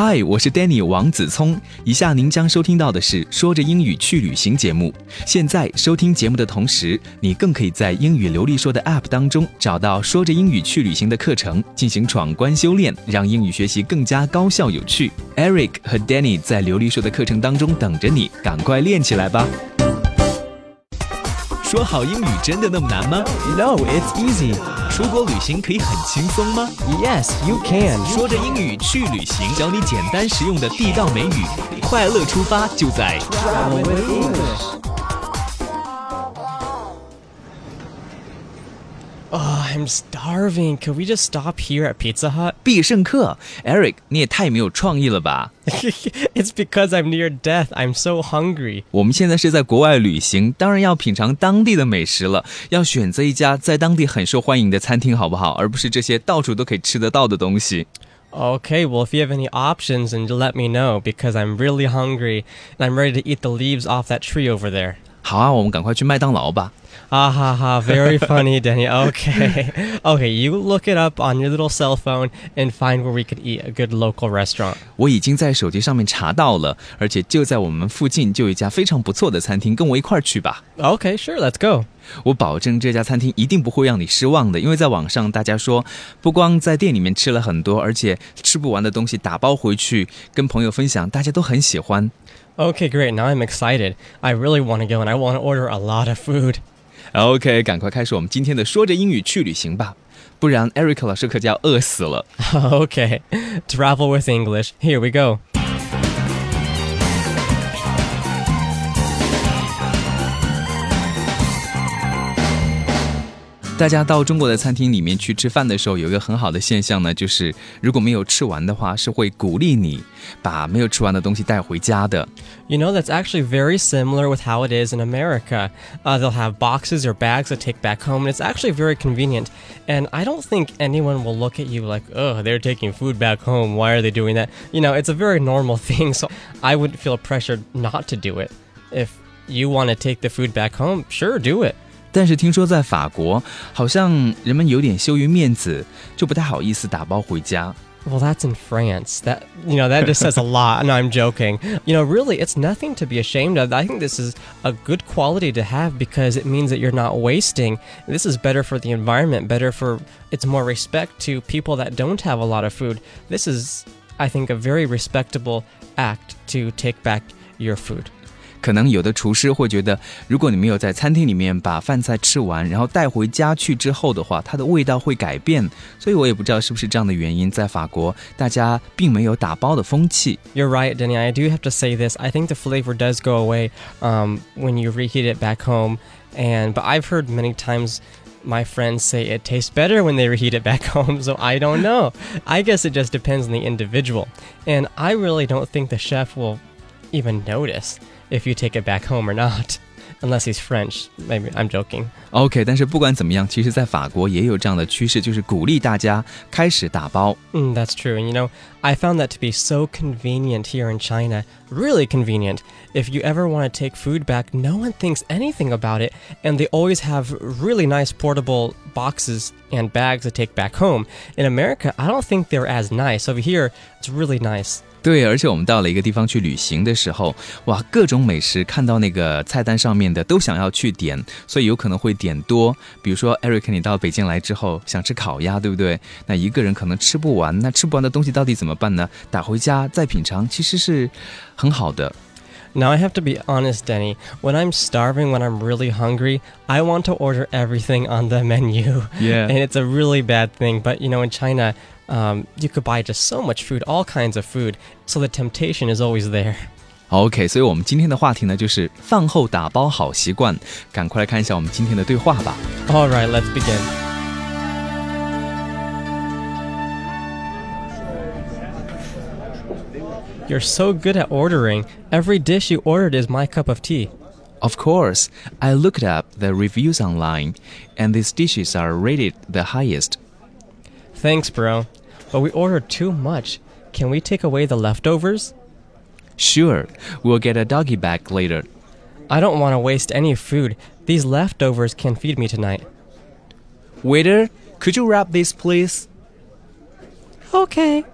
嗨，我是 Danny 王子聪。以下您将收听到的是说着英语去旅行节目。现在收听节目的同时，你更可以在英语流利说的 App 当中找到说着英语去旅行的课程，进行闯关修炼，让英语学习更加高效有趣。Eric 和 Danny 在流利说的课程当中等着你，赶快练起来吧！说好英语真的那么难吗 No, it's easy. 出国旅行可以很轻松吗？Yes, you can. 说着英语去旅行，教你简单实用的地道美语，快乐出发就在 Travel with English. Oh, I'm starving. Could we just stop here at Pizza Hut? 必胜客。Eric，你也太没有创意了吧！ it's because I'm near death. I'm so hungry. 我们现在是在国外旅行，当然要品尝当地的美食了，要选择一家在当地很受欢迎的餐厅，好不好？而不是这些到处都可以吃得到的东西。 Okay, well, if you have any options, then let me know because I'm really hungry and I'm ready to eat the leaves off that tree over there. 好啊，我们赶快去麦当劳吧。 Ah ha ha, very funny, Denny. Okay. Okay, you look it up on your little cell phone and find where we could eat a good local restaurant. 我已经在手机上面查到了，而且就在我们附近就有一家非常不错的餐厅，跟我一块儿去吧。 Okay, sure, let's go. 我保证这家餐厅一定不会让你失望的，因为在网上大家说，不光在店里面吃了很多，而且吃不完的东西打包回去跟朋友分享，大家都很喜欢。 Okay, great. Now I'm excited. I really want to go and I want to order a lot of food. OK，赶快开始我们今天的说着英语去旅行吧，不然 Eric 老师可就要饿死了。OK，Travel with English. Here we go. 大家到中国的餐厅里面去吃饭的时候，有一个很好的现象呢，就是如果没有吃完的话，是会鼓励你把没有吃完的东西带回家的。 You know, that's actually very similar with how it is in America. Uh, they'll have boxes or bags to take back home, and it's actually very convenient. And I don't think anyone will look at you like, oh, they're taking food back home. Why are they doing that? You know, it's a very normal thing, so I wouldn't feel pressured not to do it. If you want to take the food back home, sure, do it. 但是听说在法国，好像人们有点羞于面子，就不太好意思打包回家。 Well, that's in France. That you know, that just says a lot. No, I'm joking. You know, really, it's nothing to be ashamed of. I think this is a good quality to have because it means that you're not wasting. This is better for the environment, better for it's more respect to people that don't have a lot of food. This is I think a very respectable act to take back your food. 可能有的厨师会觉得，如果你没有在餐厅里面把饭菜吃完，然后带回家去之后的话，它的味道会改变。所以我也不知道是不是这样的原因，在法国大家并没有打包的风气。 You're right, Denny. I do have to say this. I think the flavor does go away um, when you reheat it back home. And but I've heard many times my friends say it tastes better when they reheat it back home. So I don't know. I guess it just depends on the individual. And I really don't think the chef will even notice if you take it back home or not, unless he's French. Maybe I'm joking. OK，但是不管怎么样，其实在法国也有这样的趋势，就是鼓励大家开始打包。 Mm, that's true. And you know, I found that to be so convenient here in China. Really convenient. If you ever want to take food back, no one thinks anything about it. And they always have really nice portable boxes and bags to take back home. In America, I don't think they're as nice. Over here, it's really nice. 对，而且我们到了一个地方去旅行的时候，哇，各种美食看到那个菜单上面的都想要去点，所以有可能会点多。比如说，Eric，你到北京来之后想吃烤鸭，对不对？那一个人可能吃不完，那吃不完的东西到底怎么办呢？打回家再品尝，其实是很好的。 Now, I have to be honest, Denny. When I'm starving, when I'm really hungry, I want to order everything on the menu. Yeah. And it's a really bad thing. But, you know, in China, um, you could buy just so much food, all kinds of food. So the temptation is always there. OK，所以我们今天的话题呢，就是饭后打包好习惯。赶快来看一下我们今天的对话吧。 All right, let's begin. You're so good at ordering. Every dish you ordered is my cup of tea. Of course, I looked up the reviews online, and these dishes are rated the highest. Thanks, bro. But we ordered too much. Can we take away the leftovers? Sure, we'll get a doggy bag later. I don't want to waste any food. These leftovers can feed me tonight. Waiter, could you wrap this, please? Okay.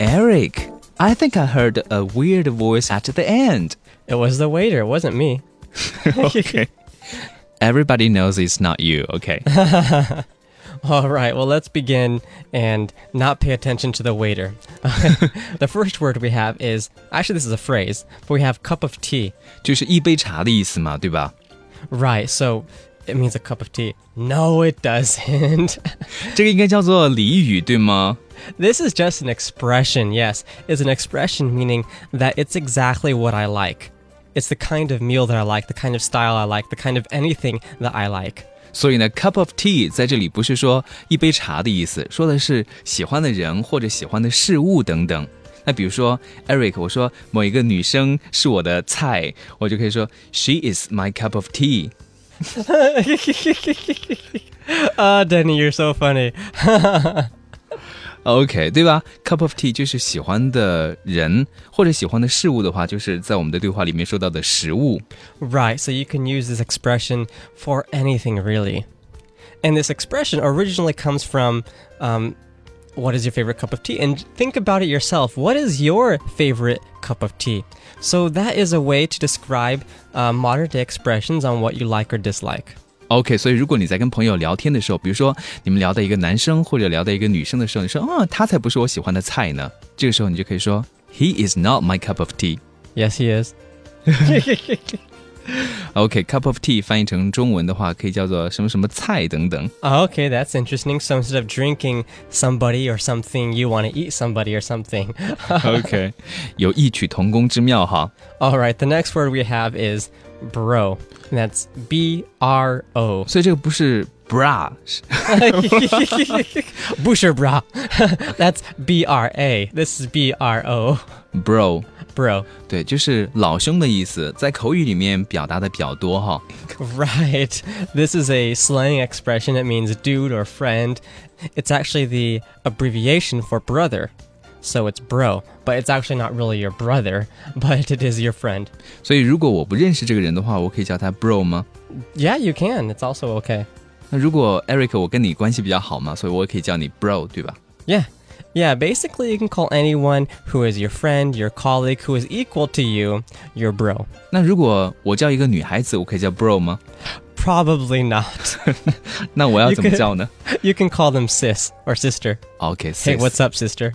Eric, I think I heard a weird voice at the end. It was the waiter, it wasn't me. okay Everybody knows it's not you, okay? All right, well, let's begin and not pay attention to the waiter. the first word we have is actually, this is a phrase, but we have cup of tea. 就是一杯茶的意思嘛，对吧？ Right, so it means a cup of tea. No, it doesn't. 这个应该叫做俚语，对吗？ this is just an expression, yes. It's an expression meaning that it's exactly what I like. It's the kind of meal that I like, the kind of style I like, the kind of anything that I like. 所以呢，cup of tea 在这里不是说一杯茶的意思，说的是喜欢的人或者喜欢的事物等等。那比如说，Eric，我说某一个女生是我的菜，我就可以说 She is my cup of tea。 Ah, Denny, you're so funny. OK，对吧？Cup of tea 就是喜欢的人或者喜欢的事物的话，就是在我们的对话里面说到的食物。 Right, so you can use this expression for anything really. And this expression originally comes from um, what is your favorite cup of tea? And think about it yourself. What is your favorite cup of tea? So that is a way to describe uh, modern day expressions on what you like or dislike. OK，所以如果你在跟朋友聊天的时候，比如说你们聊到一个男生或者聊到一个女生的时候，你说啊，他才不是我喜欢的菜呢，这个时候你就可以说 He is not my cup of tea。 Yes, he is. OK，cup、of tea 翻译成中文的话，可以叫做什么什么菜等等。 Okay, that's interesting. So instead of drinking somebody or something, you want to eat somebody or something. OK，有异曲同工之妙哈。 All right, the next word we have is bro. And that's B R O. 所以这个不是 bra，是 Busher bra. That's B R A. This is B R O. bro。 Bro. 对，就是老兄的意思，在口语里面表达的比较多哈。 Right. This is a slang expression. It means dude or friend. It's actually the abbreviation for brother. So it's bro, but it's actually not really your brother, but it is your friend. 所以如果我不认识这个人的话，我可以叫他 bro 吗？ Yeah, you can. It's also okay. 那如果 Eric 我跟你关系比较好嘛，所以我也可以叫你 bro，对吧？ Yeah. Yeah, basically, you can call anyone who is your friend, your colleague, who is equal to you, your bro. 那如果我叫一个女孩子，我可以叫 bro 吗？ Probably not. 那我要 You 怎么 could- 叫呢 you can call them sis or sister. ？OK， Hey, what's up, sister?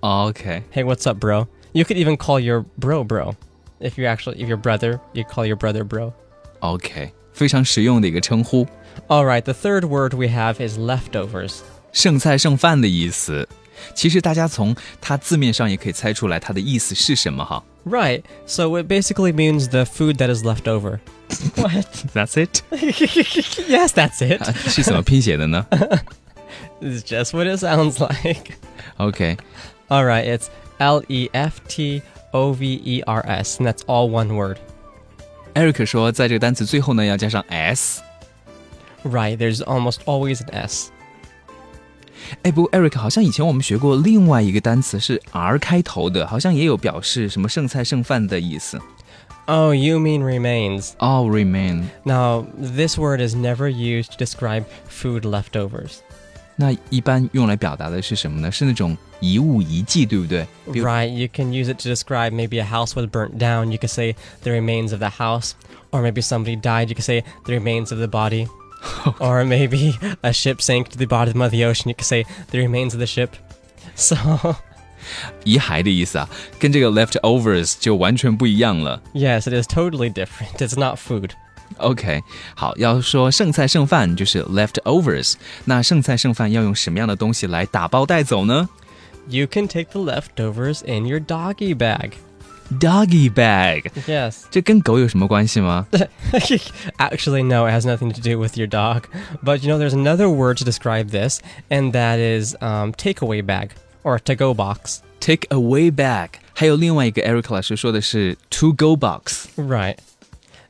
OK， Hey, what's up, bro? You could even call your bro bro. If you're actually if your brother, you call your brother bro. OK，非常实用的一个称呼。 All right, the third word we have is leftovers. 剩菜剩饭的意思。其实大家从它字面上也可以猜出来它的意思是什么哈。 Right. So it basically means the food that is left over. what? That's it 。yes, that's it. 是怎么拼写的呢 It's just what it sounds like. ？OK， All right, it's L E F T O V E R S, and that's all one word. Eric 说，在这个单词最后呢要加上 s。 Right, there's almost always an S. 哎，不过 Eric 好像以前我们学过另外一个单词是 r 开头的，好像也有表示什么剩菜剩饭的意思。 Oh, you mean remains. 哦、r e m a i n Now, this word is never used to describe food leftovers. 那一般用来表达的是什么呢？是那种遗物遗迹，对不对？比如 Right, you can use it to describe maybe a house was burnt down. You could say the remains of the house. Or maybe somebody died. You could say the remains of the body. or maybe a ship sank to the bottom of the ocean. You could say the remains of the ship. So, 遗骸的意思啊，跟这个 leftovers 就完全不一样了。 yes, it is totally different. It's not food. OK，好，要说剩菜剩饭就是 leftovers。那剩菜剩饭要用什么样的东西来打包带走呢 You can take the leftovers in your doggy bag. ？Doggy bag， Yes. 这跟狗有什么关系吗 Actually, no, it has nothing to do with your dog. But you know, there's another word to describe this, and that is um, takeaway bag or to go box. ？Take away bag，还有另外一个 Eric 老师说的是 to go box。 Right.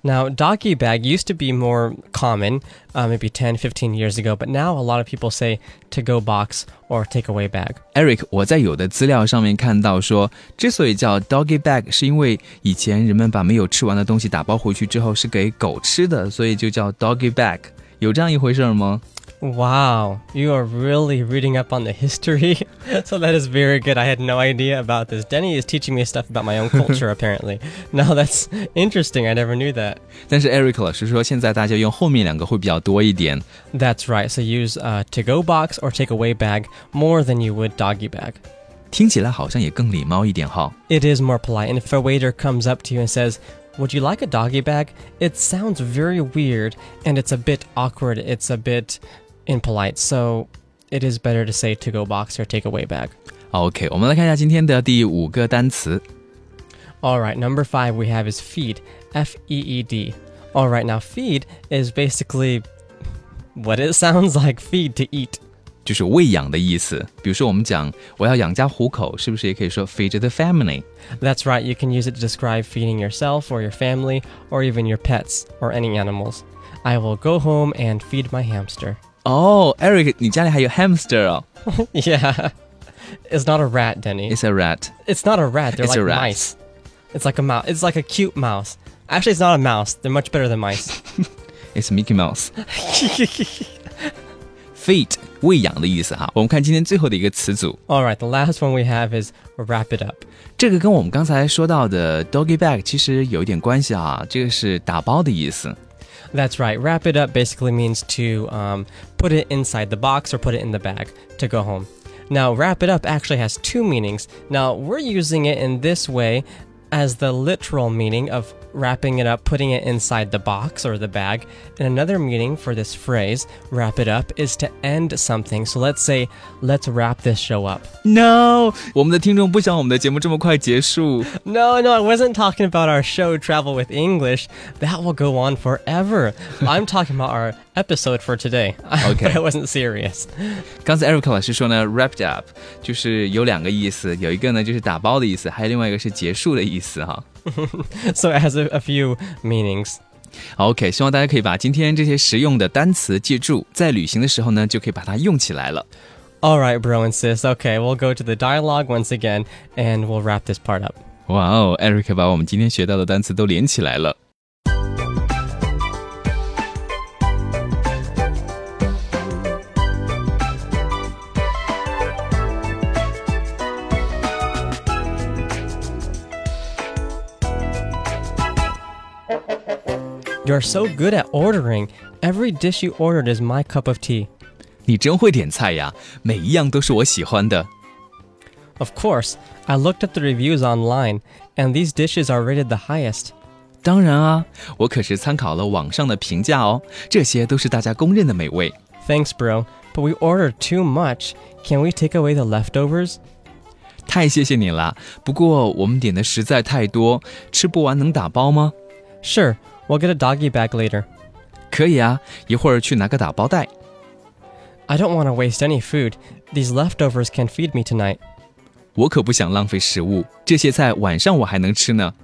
Now, doggy bag used to be more common, uh, maybe 10, 15 years ago, but now a lot of people say to go box or takeaway bag. Eric，我在有的资料上面看到说，之所以叫 doggy bag，是因为以前人们把没有吃完的东西打包回去之后是给狗吃的，所以就叫 doggy bag。有这样一回事儿吗 Wow, you are really reading up on the history. so that is very good. I had no idea about this. Denny is teaching me stuff about my own culture, apparently. No, that's interesting. I never knew that. 但是 Eric 老师说，现在大家用后面两个会比较多一点。 That's right. So use uh, to go box or take away bag more than you would doggy bag. 听起来好像也更礼貌一点哈。 It is more polite. And if a waiter comes up to you and says, Would you like a doggy bag? It sounds very weird and it's a bit awkward. It's a bit impolite. So it is better to say to go box or take away bag. OK，我们来看一下今天的第五个单词。 All right, number five we have is feed. F E E D. All right, now feed is basically what it sounds like feed to eat. 就是喂养的意思。比如说，我们讲我要养家糊口，是不是也可以说 feed the family？ That's right, you can use it to describe feeding yourself or your family or even your pets or any animals. I will go home and feed my hamster. 哦、e r i c 你家里还有 hamster 哦 yeah. It's not a rat, Denny. ？It's a rat. It's not a rat. They're It's like a rat. mice. It's like a mouse. It's like a cute mouse. Actually, it's not a mouse. They're much better than mice. It's Mickey Mouse. Feed 喂养的意思哈。我们看今天最后的一个词组， All right, the last one we have is wrap it up. 这个跟我们刚才说到的 doggy bag 其实有一点关系啊。这个是打包的意思。 That's right. Wrap it up basically means to um, put it inside the box or put it in the bag to go home. Now, wrap it up actually has two meanings. Now, we're using it in this way as the literal meaning of wrapping it up, putting it inside the box or the bag. And another meaning for this phrase, wrap it up, is to end something. So let's say, let's wrap this show up. No，我们的听众不想我们的节目这么快结束。 No, no, I wasn't talking about our show Travel with English. That will go on forever. I'm talking about our episode for today. Okay. but I wasn't serious. 刚才 Eric 老师说呢，wrapped up 就是有两个意思，有一个呢就是打包的意思，还有另外一个是结束的意思哈。 So it has a, a few meanings. 好 OK，希望大家可以把今天这些实用的单词记住，在旅行的时候呢就可以把它用起来了。 All right, bro and sis. Okay, we'll go to the dialogue once again and we'll wrap this part up. 哇哦，Eric 把我们今天学到的单词都连起来了。 You're so good at ordering. Every dish you ordered is my cup of tea. 你真会点菜呀，每一样都是我喜欢的。 Of course, I looked up the reviews online, and these dishes are rated the highest. 当然啊，我可是参考了网上的评价哦，这些都是大家公认的美味。 Thanks, bro. But we ordered too much. Can we take away the leftovers? 太谢谢你啦！不过我们点的实在太多，吃不完能打包吗？ Sure, we'll get a doggy bag later. 可以啊，一会儿去拿个打包袋。 I don't want to waste any food. These leftovers can feed me tonight. 我可不想浪费食物，这些菜晚上我还能吃呢。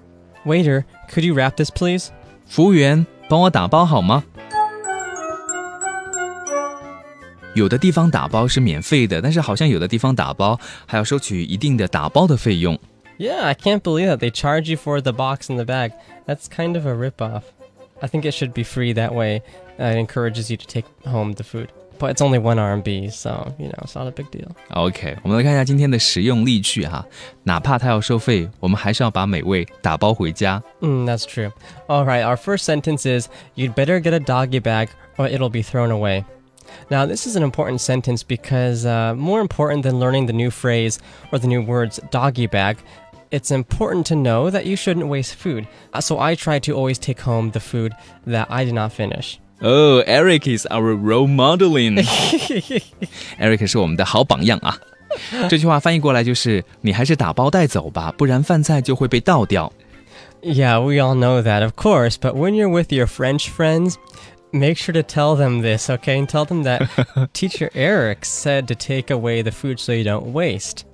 Waiter, could you wrap this, please? 服务员，帮我打包好吗？有的地方打包是免费的，但是好像有的地方打包还要收取一定的打包的费用。 Yeah, I can't believe that they charge you for the box and the bag. That's kind of a ripoff. I think it should be free that way. Uh, it encourages you to take home the food. But it's only one RMB, so, you know, it's not a big deal. OK，我们来看一下今天的实用例句哈。哪怕它要收费，我们还是要把美味打包回家。 Mm, that's true. All right, our first sentence is You'd better get a doggy bag or it'll be thrown away. Now, this is an important sentence because, uh, more important than learning the new phrase or the new words doggy bag, it's important to know that you shouldn't waste food. Uh, So I try to always take home the food that I did not finish. Oh, Eric is our role modeling. Eric 是我们的好榜样啊。这句话翻译过来就是：你还是打包带走吧，不然饭菜就会被倒掉。 Yeah, we all know that, of course, but when you're with your French friends, make sure to tell them this, okay? And tell them that teacher Eric said to take away the food so you don't waste.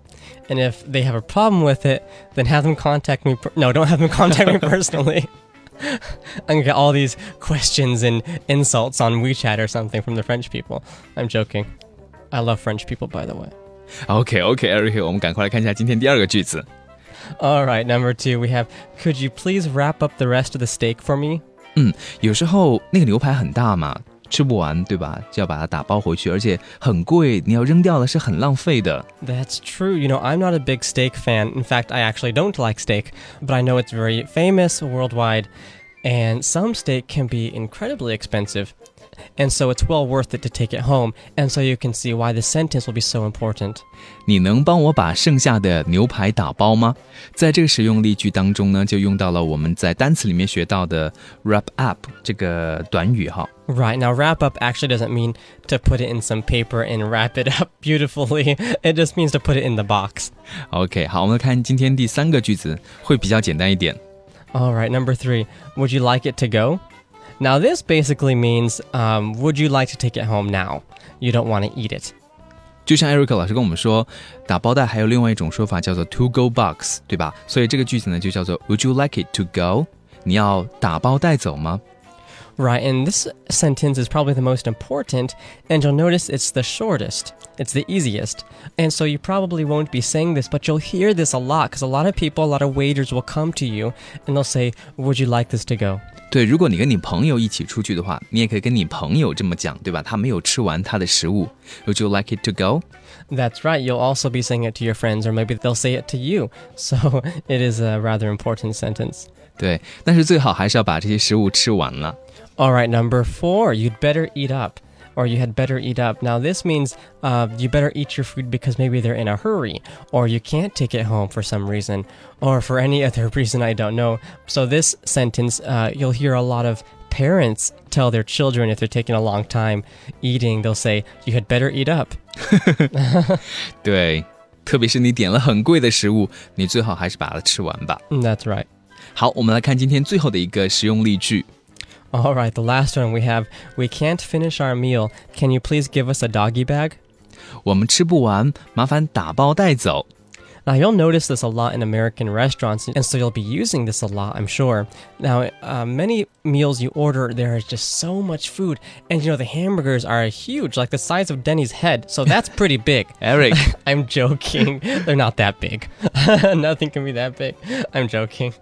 And if they have a problem with it, then have them contact me. Per- no, don't have them contact me personally. I'm gonna get all these questions and insults on WeChat or something from the French people. I'm joking. I love French people, by the way. OK OK，Eric，我们赶快来看一下今天第二个句子。 All right, number two, we have Could you please wrap up the rest of the steak for me? 嗯，有时候那个牛排很大嘛， 吃不完，对吧？就要把它打包回去，而且很贵，你要扔掉了是很浪费的。 That's true. You know, I'm not a big steak fan. In fact, I actually don't like steak, but I know it's very famous worldwide, and some steak can be incredibly expensive. And so it's well worth it to take it home, and so you can see why the sentence will be so important. 你能帮我把剩下的牛排打包吗？在这个实用例句当中呢，就用到了我们在单词里面学到的 wrap up 这个短语哈。 Right, now wrap up actually doesn't mean to put it in some paper and wrap it up beautifully. It just means to put it in the box. OK，好，我们来看今天第三个句子，会比较简单一点。 All right, number three. Would you like it to go? Now, this basically means um, would you like to take it home now? You don't want to eat it. 就像 Eric 老师跟我们说，打包袋还有另外一种说法叫做 to go box，对吧？所以这个句子呢就叫做 Would you like it to go？你要打包带走吗？ Right, and this sentence is probably the most important, and you'll notice it's the shortest. It's the easiest. And so you probably won't be saying this, but you'll hear this a lot because a lot of people, a lot of waiters will come to you and they'll say, Would you like this to go? 对，如果你跟你朋友一起出去的话，你也可以跟你朋友这么讲，对吧？他没有吃完他的食物，Would you like it to go？ That's right, you'll also be saying it to your friends, or maybe they'll say it to you. So it is a rather important sentence. 对，但是最好还是要把这些食物吃完了。 All right, number four, you'd better eat up. Or you had better eat up. Now, this means uh, you better eat your food because maybe they're in a hurry, or you can't take it home for some reason, or for any other reason I don't know. So, this sentence, uh, you'll hear a lot of parents tell their children if they're taking a long time eating, they'll say, You had better eat up. 对，特别是你点了很贵的食物，你最好还是把它吃完吧。 Mm, That's right. 好，我们来看今天最后的一个实用例句。 All right, the last one we have We can't finish our meal. Can you please give us a doggy bag? 我们吃不完，麻烦打包带走。 Now, you'll notice this a lot in American restaurants, and so you'll be using this a lot, I'm sure. Now, uh, many meals you order, there is just so much food, and you know, the hamburgers are huge, like the size of Denny's head, so that's pretty big. Eric，I'm joking. They're not that big. Nothing can be that big. I'm joking.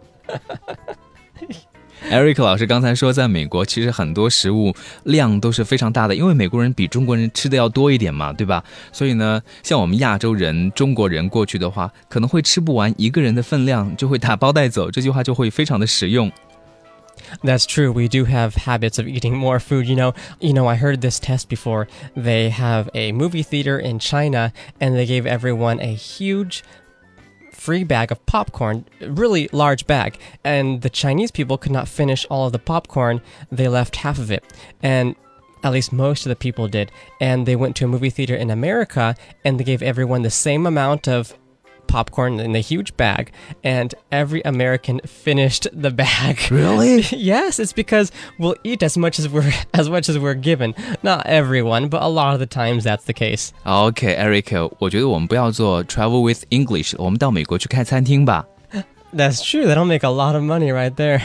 Eric 老师刚才说，在美国其实很多食物量都是非常大的，因为美国人比中国人吃的要多一点嘛，对吧？所以呢，像我们亚洲人、中国人过去的话，可能会吃不完一个人的分量，就会打包带走。这句话就会非常的实用。 That's true. We do have habits of eating more food. You know, you know. I heard this test before. They have a movie theater in China, and they gave everyone a huge free bag of popcorn, really large bag. And the Chinese people could not finish all of the popcorn. They left half of it, and at least most of the people did. And they went to a movie theater in America, and they gave everyone the same amount of popcorn in a huge bag, and every American finished the bag. Really? yes, it's because we'll eat as much as we're as much as we're given. Not everyone, but a lot of the times that's the case. OK，Eric，、我觉得我们不要做 Travel with English，我们到美国去开餐厅吧。 That's true. That'll make a lot of money right there.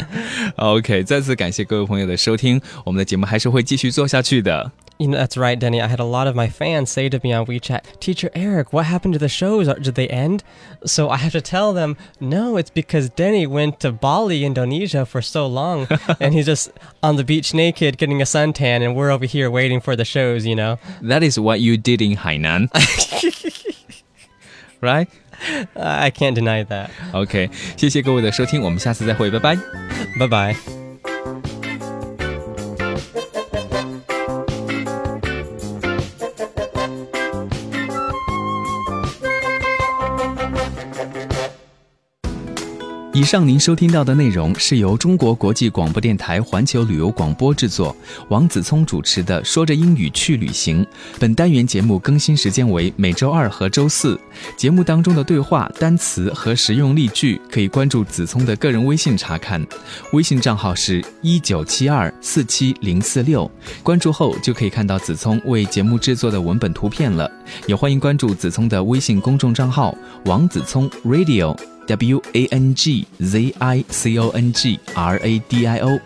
OK，再次感谢各位朋友的收听，我们的节目还是会继续做下去的。 you know, that's right, Denny. I had a lot of my fans say to me on WeChat, "Teacher Eric, what happened to the shows? Are- Did they end?" So I have to tell them, "No, it's because Denny went to Bali, Indonesia for so long, and he's just on the beach naked, getting a suntan, and we're over here waiting for the shows." You know. That is what you did in 海南，right？ i can't deny that. Ok 谢谢各位的收听我们下次再会拜拜。拜拜以上您收听到的内容是由中国国际广播电台环球旅游广播制作，王子聪主持的《说着英语去旅行》。本单元节目更新时间为每周二和周四。节目当中的对话、单词和实用例句，可以关注子聪的个人微信查看，微信账号是一九七二四七零四六。关注后就可以看到子聪为节目制作的文本图片了。也欢迎关注子聪的微信公众账号王子聪 Radio。W A N G Z I C O N G R A D I O。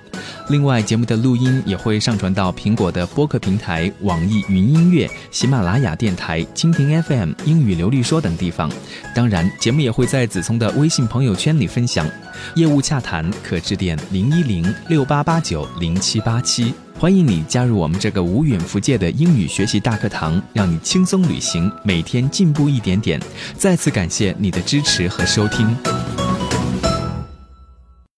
另外，节目的录音也会上传到苹果的播客平台、网易云音乐、喜马拉雅电台、蜻蜓 FM、英语流利说等地方。当然，节目也会在子聪的微信朋友圈里分享。业务洽谈可致电零一零六八八九零七八七。欢迎你加入我们这个无远弗届的英语学习大课堂，让你轻松旅行，每天进步一点点。再次感谢你的支持和收听。